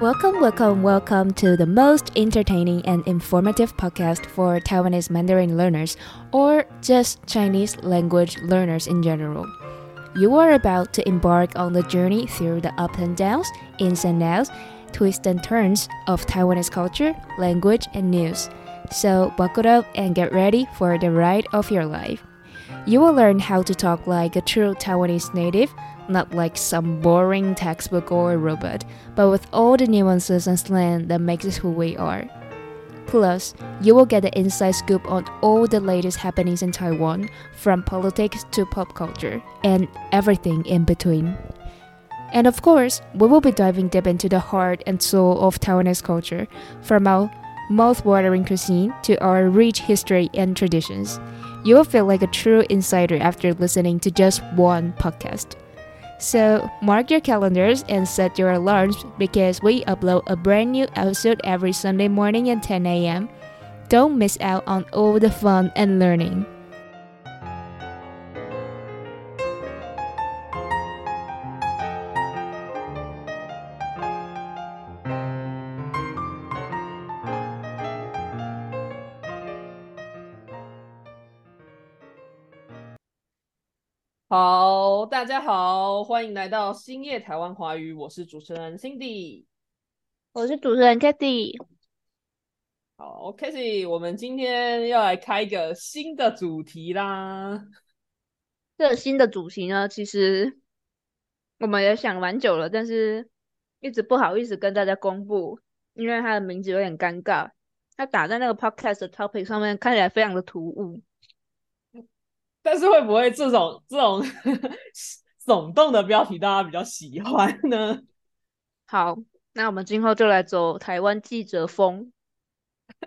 Welcome, welcome, welcome to the most entertaining and informative podcast for Taiwanese Mandarin learners or just Chinese language learners in general. You are about to embark on the journey through the ups and downs, ins and outs, twists and turns of Taiwanese culture, language, and news. So buckle up and get ready for the ride of your life. You will learn how to talk like a true Taiwanese native, not like some boring textbook or robot, but with all the nuances and slang that makes us who we are. Plus, you will get the inside scoop on all the latest happenings in Taiwan, from politics to pop culture, and everything in between. And of course, we will be diving deep into the heart and soul of Taiwanese culture, from our mouth-watering cuisine to our rich history and traditions. You will feel like a true insider after listening to just one podcast. So, mark your calendars and set your alarms because we upload a brand new episode every Sunday morning at 10 a.m. Don't miss out on all the fun and learning. 好，大家好，欢迎来到星夜台湾华语，我是主持人 Cindy，我是主持人 Katy。好，Katy，我们今天要来开一个新的主题啦。这个新的主题呢，其实我们也想蛮久了，但是一直不好意思跟大家公布，因为它的名字有点尴尬，它打在那个 Podcast 的 topic 上面，看起来非常的突兀。但是会不会这种这种 耸动的标题大家比较喜欢呢？好，那我们今后就来走台湾记者风，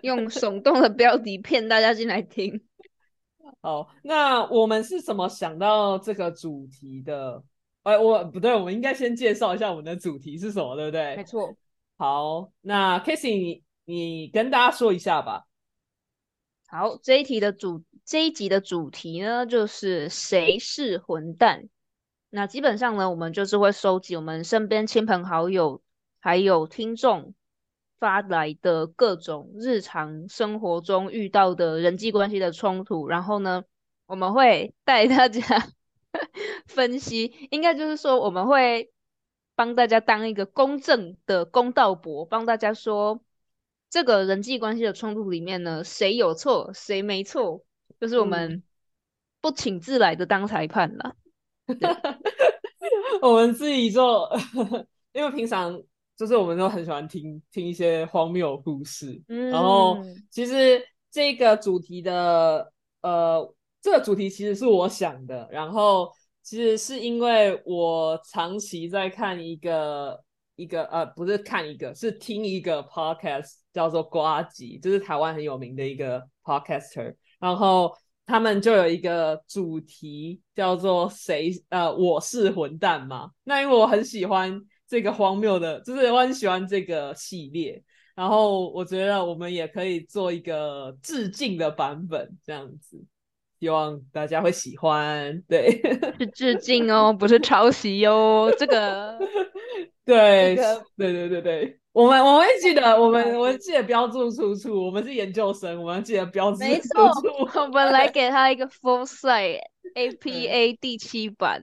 用耸动的标题骗大家进来听。好，那我们是怎么想到这个主题的？哎，我不对，我们应该先介绍一下我们的主题是什么，对不对？没错。好，那 k a s e y 你你跟大家说一下吧。好，这一题的主。这一集的主题呢，就是谁是混蛋。那基本上呢，我们就是会收集我们身边亲朋好友还有听众发来的各种日常生活中遇到的人际关系的冲突，然后呢，我们会带大家 分析，应该就是说，我们会帮大家当一个公正的公道伯，帮大家说这个人际关系的冲突里面呢，谁有错，谁没错。就是我们不请自来的当裁判了 我们自己做，因为平常就是我们都很喜欢听听一些荒谬故事，然后其实这个主题的呃，这个主题其实是我想的，然后其实是因为我长期在看一个一个呃，不是看一个，是听一个 podcast 叫做瓜吉，就是台湾很有名的一个 podcaster。然后他们就有一个主题叫做“谁呃我是混蛋”嘛。那因为我很喜欢这个荒谬的，就是我很喜欢这个系列。然后我觉得我们也可以做一个致敬的版本，这样子，希望大家会喜欢。对，是致敬哦，不是抄袭哟。这个，对，对对对对。我们我们会记得，我们 我们记得标注出处。我们是研究生，我们要记得标注没错，我们来给他一个 full site APA 第七版。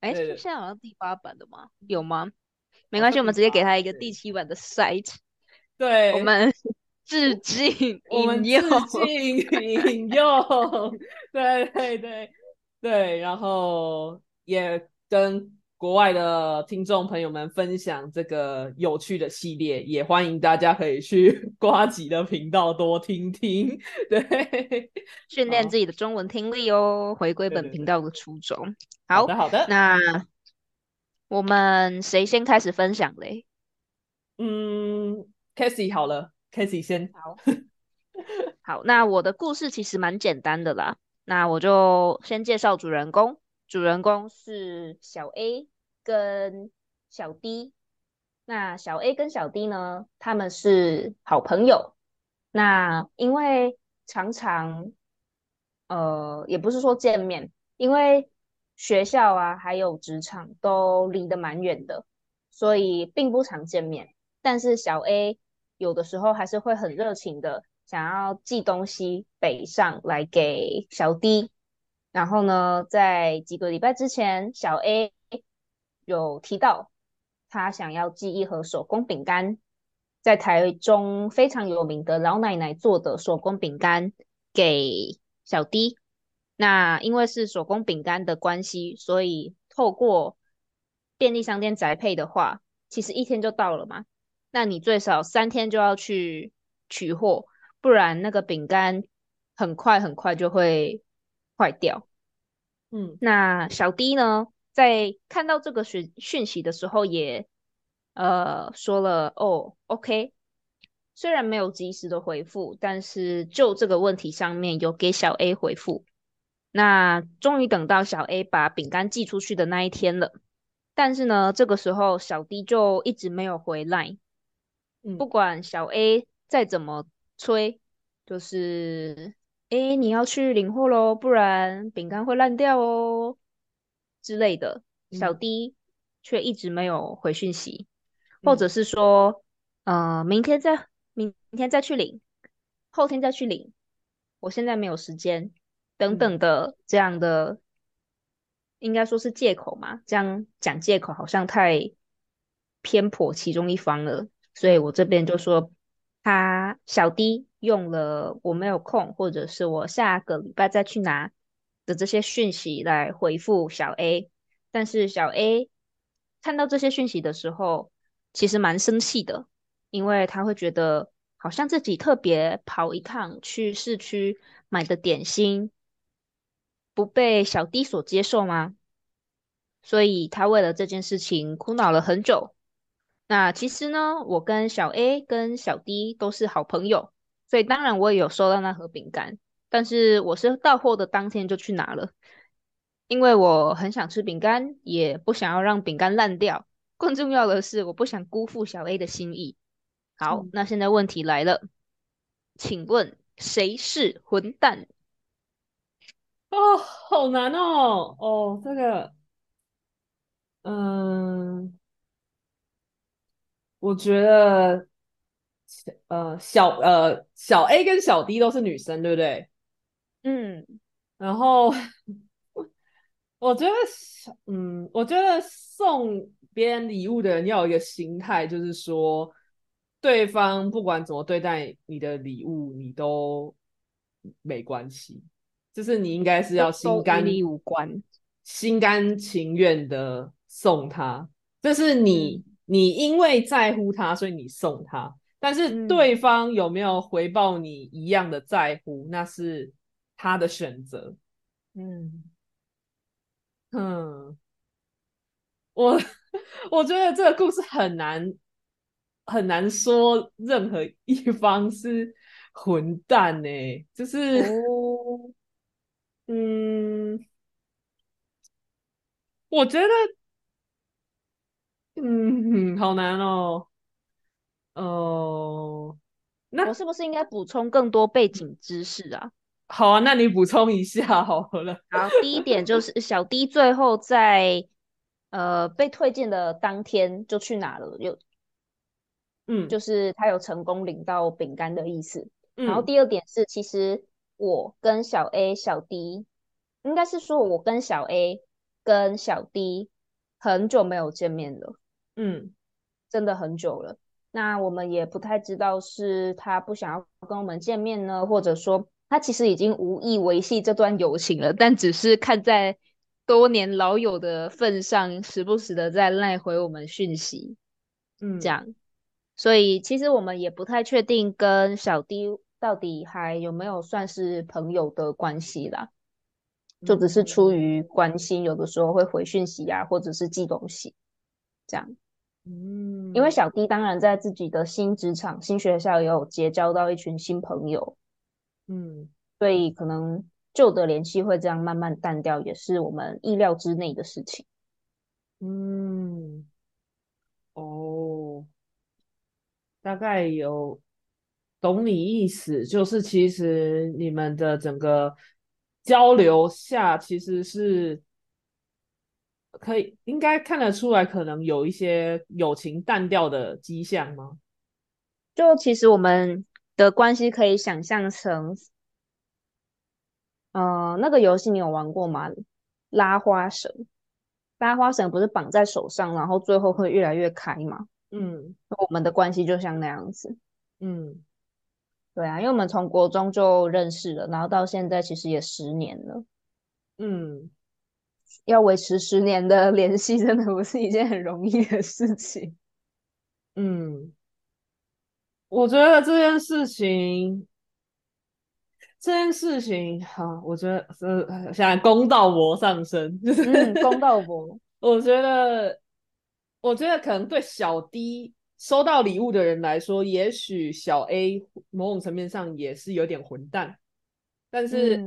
哎，现在好像第八版的吗？有吗？没关系，我们直接给他一个第七版的 site。对，我们致敬，我们致敬引用。对对对对，然后也跟。国外的听众朋友们分享这个有趣的系列，也欢迎大家可以去瓜吉的频道多听听，对，训练自己的中文听力哦，回归本频道的初衷。好的，好的。那我们谁先开始分享嘞？嗯 c a s e y 好了 c a s e y 先。好，好。那我的故事其实蛮简单的啦，那我就先介绍主人公。主人公是小 A 跟小 D，那小 A 跟小 D 呢，他们是好朋友。那因为常常，呃，也不是说见面，因为学校啊，还有职场都离得蛮远的，所以并不常见面。但是小 A 有的时候还是会很热情的想要寄东西北上来给小 D。然后呢，在几个礼拜之前，小 A 有提到他想要寄一盒手工饼干，在台中非常有名的老奶奶做的手工饼干给小 D。那因为是手工饼干的关系，所以透过便利商店宅配的话，其实一天就到了嘛。那你最少三天就要去取货，不然那个饼干很快很快就会坏掉。嗯，那小 D 呢，在看到这个讯讯息的时候，也呃说了哦，OK。虽然没有及时的回复，但是就这个问题上面有给小 A 回复。那终于等到小 A 把饼干寄出去的那一天了，但是呢，这个时候小 D 就一直没有回来。不管小 A 再怎么催，就是哎，你要去领货喽，不然饼干会烂掉哦之类的。小 D 却一直没有回讯息，或者是说，呃，明天再明天再去领，后天再去领，我现在没有时间，等等的这样的，应该说是借口嘛？这样讲借口好像太偏颇其中一方了。所以我这边就说，他小 D 用了我没有空，或者是我下个礼拜再去拿的这些讯息来回复小 A，但是小 A 看到这些讯息的时候，其实蛮生气的，因为他会觉得好像自己特别跑一趟去市区买的点心不被小 D 所接受吗？所以他为了这件事情苦恼了很久。那其实呢，我跟小 A 跟小 D 都是好朋友，所以当然我也有收到那盒饼干，但是我是到货的当天就去拿了，因为我很想吃饼干，也不想要让饼干烂掉。更重要的是，我不想辜负小 A 的心意。好，那现在问题来了，请问谁是混蛋？哦，好难哦，哦，这个，嗯。我觉得，呃，小呃小 A 跟小 D 都是女生，对不对？嗯，然后我觉得，嗯，我觉得送别人礼物的人要有一个心态，就是说，对方不管怎么对待你的礼物，你都没关系，就是你应该是要心甘无关，心甘情愿的送他，这是你。你因为在乎他，所以你送他，但是对方有没有回报你一样的在乎，那是他的选择。嗯嗯，我我觉得这个故事很难很难说任何一方是混蛋呢，就是嗯，我觉得。嗯，好难哦。哦，那我是不是应该补充更多背景知识啊？好啊，那你补充一下好了。好，第一点就是 小 D 最后在呃被推荐的当天就去哪了？有，嗯，就是他有成功领到饼干的意思。然后第二点是，其实我跟小 A、小 D，应该是说我跟小 A 跟小 D 很久没有见面了。嗯，真的很久了。那我们也不太知道是他不想要跟我们见面呢，或者说他其实已经无意维系这段友情了，但只是看在多年老友的份上，时不时的在赖回我们讯息，嗯，这样。所以其实我们也不太确定跟小 D 到底还有没有算是朋友的关系啦，就只是出于关心，有的时候会回讯息啊，或者是寄东西，这样。嗯，因为小 D 当然在自己的新职场、新学校也有结交到一群新朋友，嗯，所以可能旧的联系会这样慢慢淡掉，也是我们意料之内的事情。嗯，哦，大概有懂你意思，就是其实你们的整个交流下其实是。可以应该看得出来，可能有一些友情淡掉的迹象吗？就其实我们的关系可以想象成，呃，那个游戏你有玩过吗？拉花绳，拉花绳不是绑在手上，然后最后会越来越开吗？嗯，我们的关系就像那样子。嗯，对啊，因为我们从国中就认识了，然后到现在其实也十年了。嗯，要维持十年的联系，真的不是一件很容易的事情。嗯，我觉得这件事情，这件事情，哈，我觉得是现在公道博上升，嗯，公道博。我觉得，我觉得可能对小 D 收到礼物的人来说，也许小 A 某种层面上也是有点混蛋，但是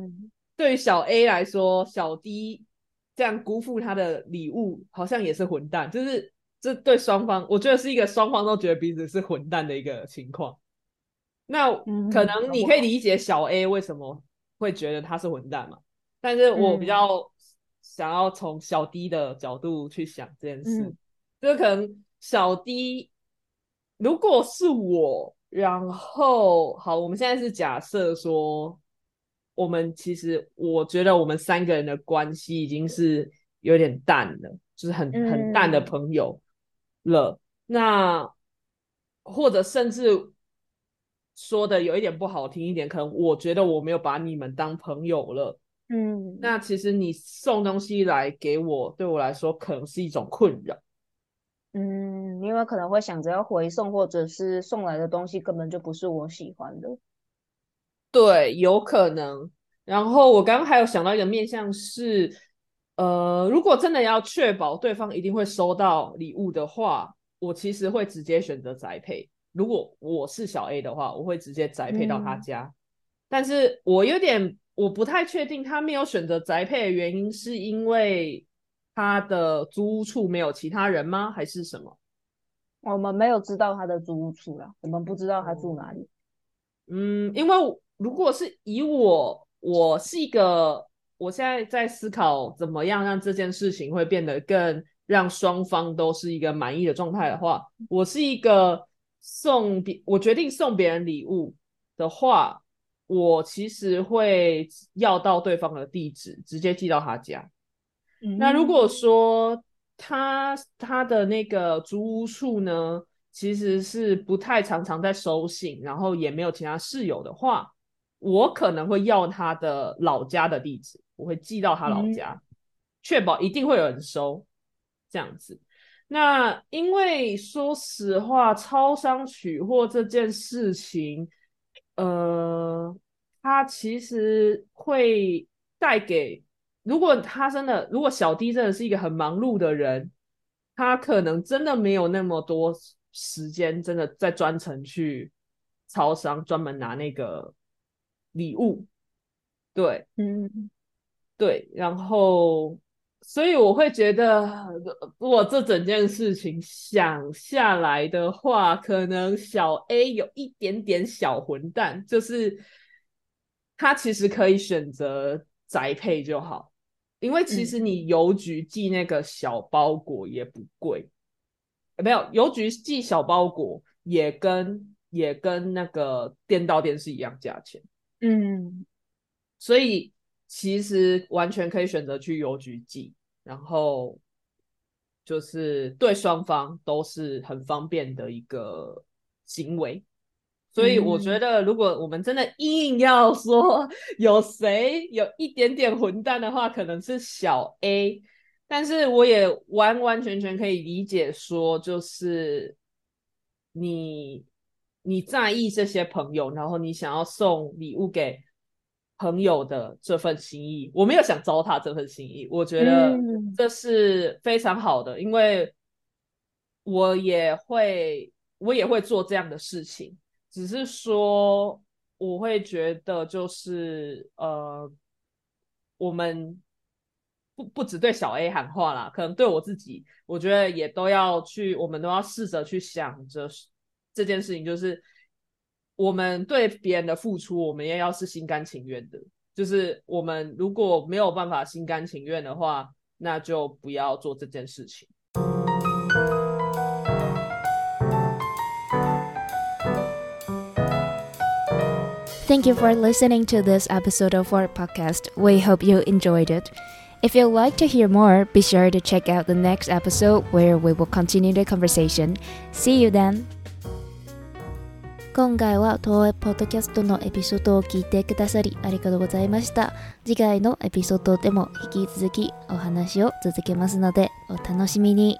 对于小 A 来说，小 D 这样辜负他的礼物，好像也是混蛋，就是这对双方，我觉得是一个双方都觉得彼此是混蛋的一个情况。那可能你可以理解小 A 为什么会觉得他是混蛋嘛？但是我比较想要从小 D 的角度去想这件事，就是可能小 D 如果是我，然后好，我们现在是假设说，我们其实我觉得我们三个人的关系已经是有点淡了，就是很很淡的朋友了。那或者甚至。说的有一点不好听一点，可能我觉得我没有把你们当朋友了。嗯，那其实你送东西来给我，对我来说可能是一种困扰。嗯，因为可能会想着要回送，或者是送来的东西根本就不是我喜欢的。对，有可能。然后我刚刚还有想到一个面向是，呃，如果真的要确保对方一定会收到礼物的话，我其实会直接选择宅配。如果我是小 A 的话，我会直接宅配到他家。但是我有点我不太确定，他没有选择宅配的原因是因为他的租屋处没有其他人吗？还是什么？我们没有知道他的租屋处啦，我们不知道他住哪里。嗯，因为如果是以我，我是一个，我现在在思考怎么样让这件事情会变得更让双方都是一个满意的状态的话，我是一个。送别我决定送别人礼物的话，我其实会要到对方的地址，直接寄到他家。那如果说他他的那个租屋处呢，其实是不太常常在收信，然后也没有其他室友的话，我可能会要他的老家的地址，我会寄到他老家，确保一定会有人收，这样子。那因为说实话，超商取货这件事情，呃，他其实会带给，如果他真的，如果小弟真的是一个很忙碌的人，他可能真的没有那么多时间，真的在专程去超商专门拿那个礼物，对，嗯，对，然后。所以我会觉得，如果这整件事情想下来的话，可能小 A 有一点点小混蛋，就是他其实可以选择宅配就好，因为其实你邮局寄那个小包裹也不贵，没有邮局寄小包裹也跟也跟那个店到店是一样价钱，嗯，所以其实完全可以选择去邮局寄。然后就是对双方都是很方便的一个行为，所以我觉得，如果我们真的硬要说有谁有一点点混蛋的话，可能是小 A。但是我也完完全全可以理解，说就是你你在意这些朋友，然后你想要送礼物给。朋友的这份心意，我没有想糟蹋这份心意，我觉得这是非常好的，因为我也会，我也会做这样的事情，只是说我会觉得就是呃，我们不不只对小 A 喊话啦，可能对我自己，我觉得也都要去，我们都要试着去想着这件事情，就是。我们对别人的付出，我们也要是心甘情愿的。就是我们如果没有办法心甘情愿的话， 那就不要做这件事情。Thank you for listening to this episode of our podcast. We hope you enjoyed it. If you'd like to hear more, be sure to check out the next episode where we will continue the conversation. See you then! 今回は東映ポッドキャストのエピソードを聞いてくださりありがとうございました。次回のエピソードでも引き続きお話を続けますのでお楽しみに。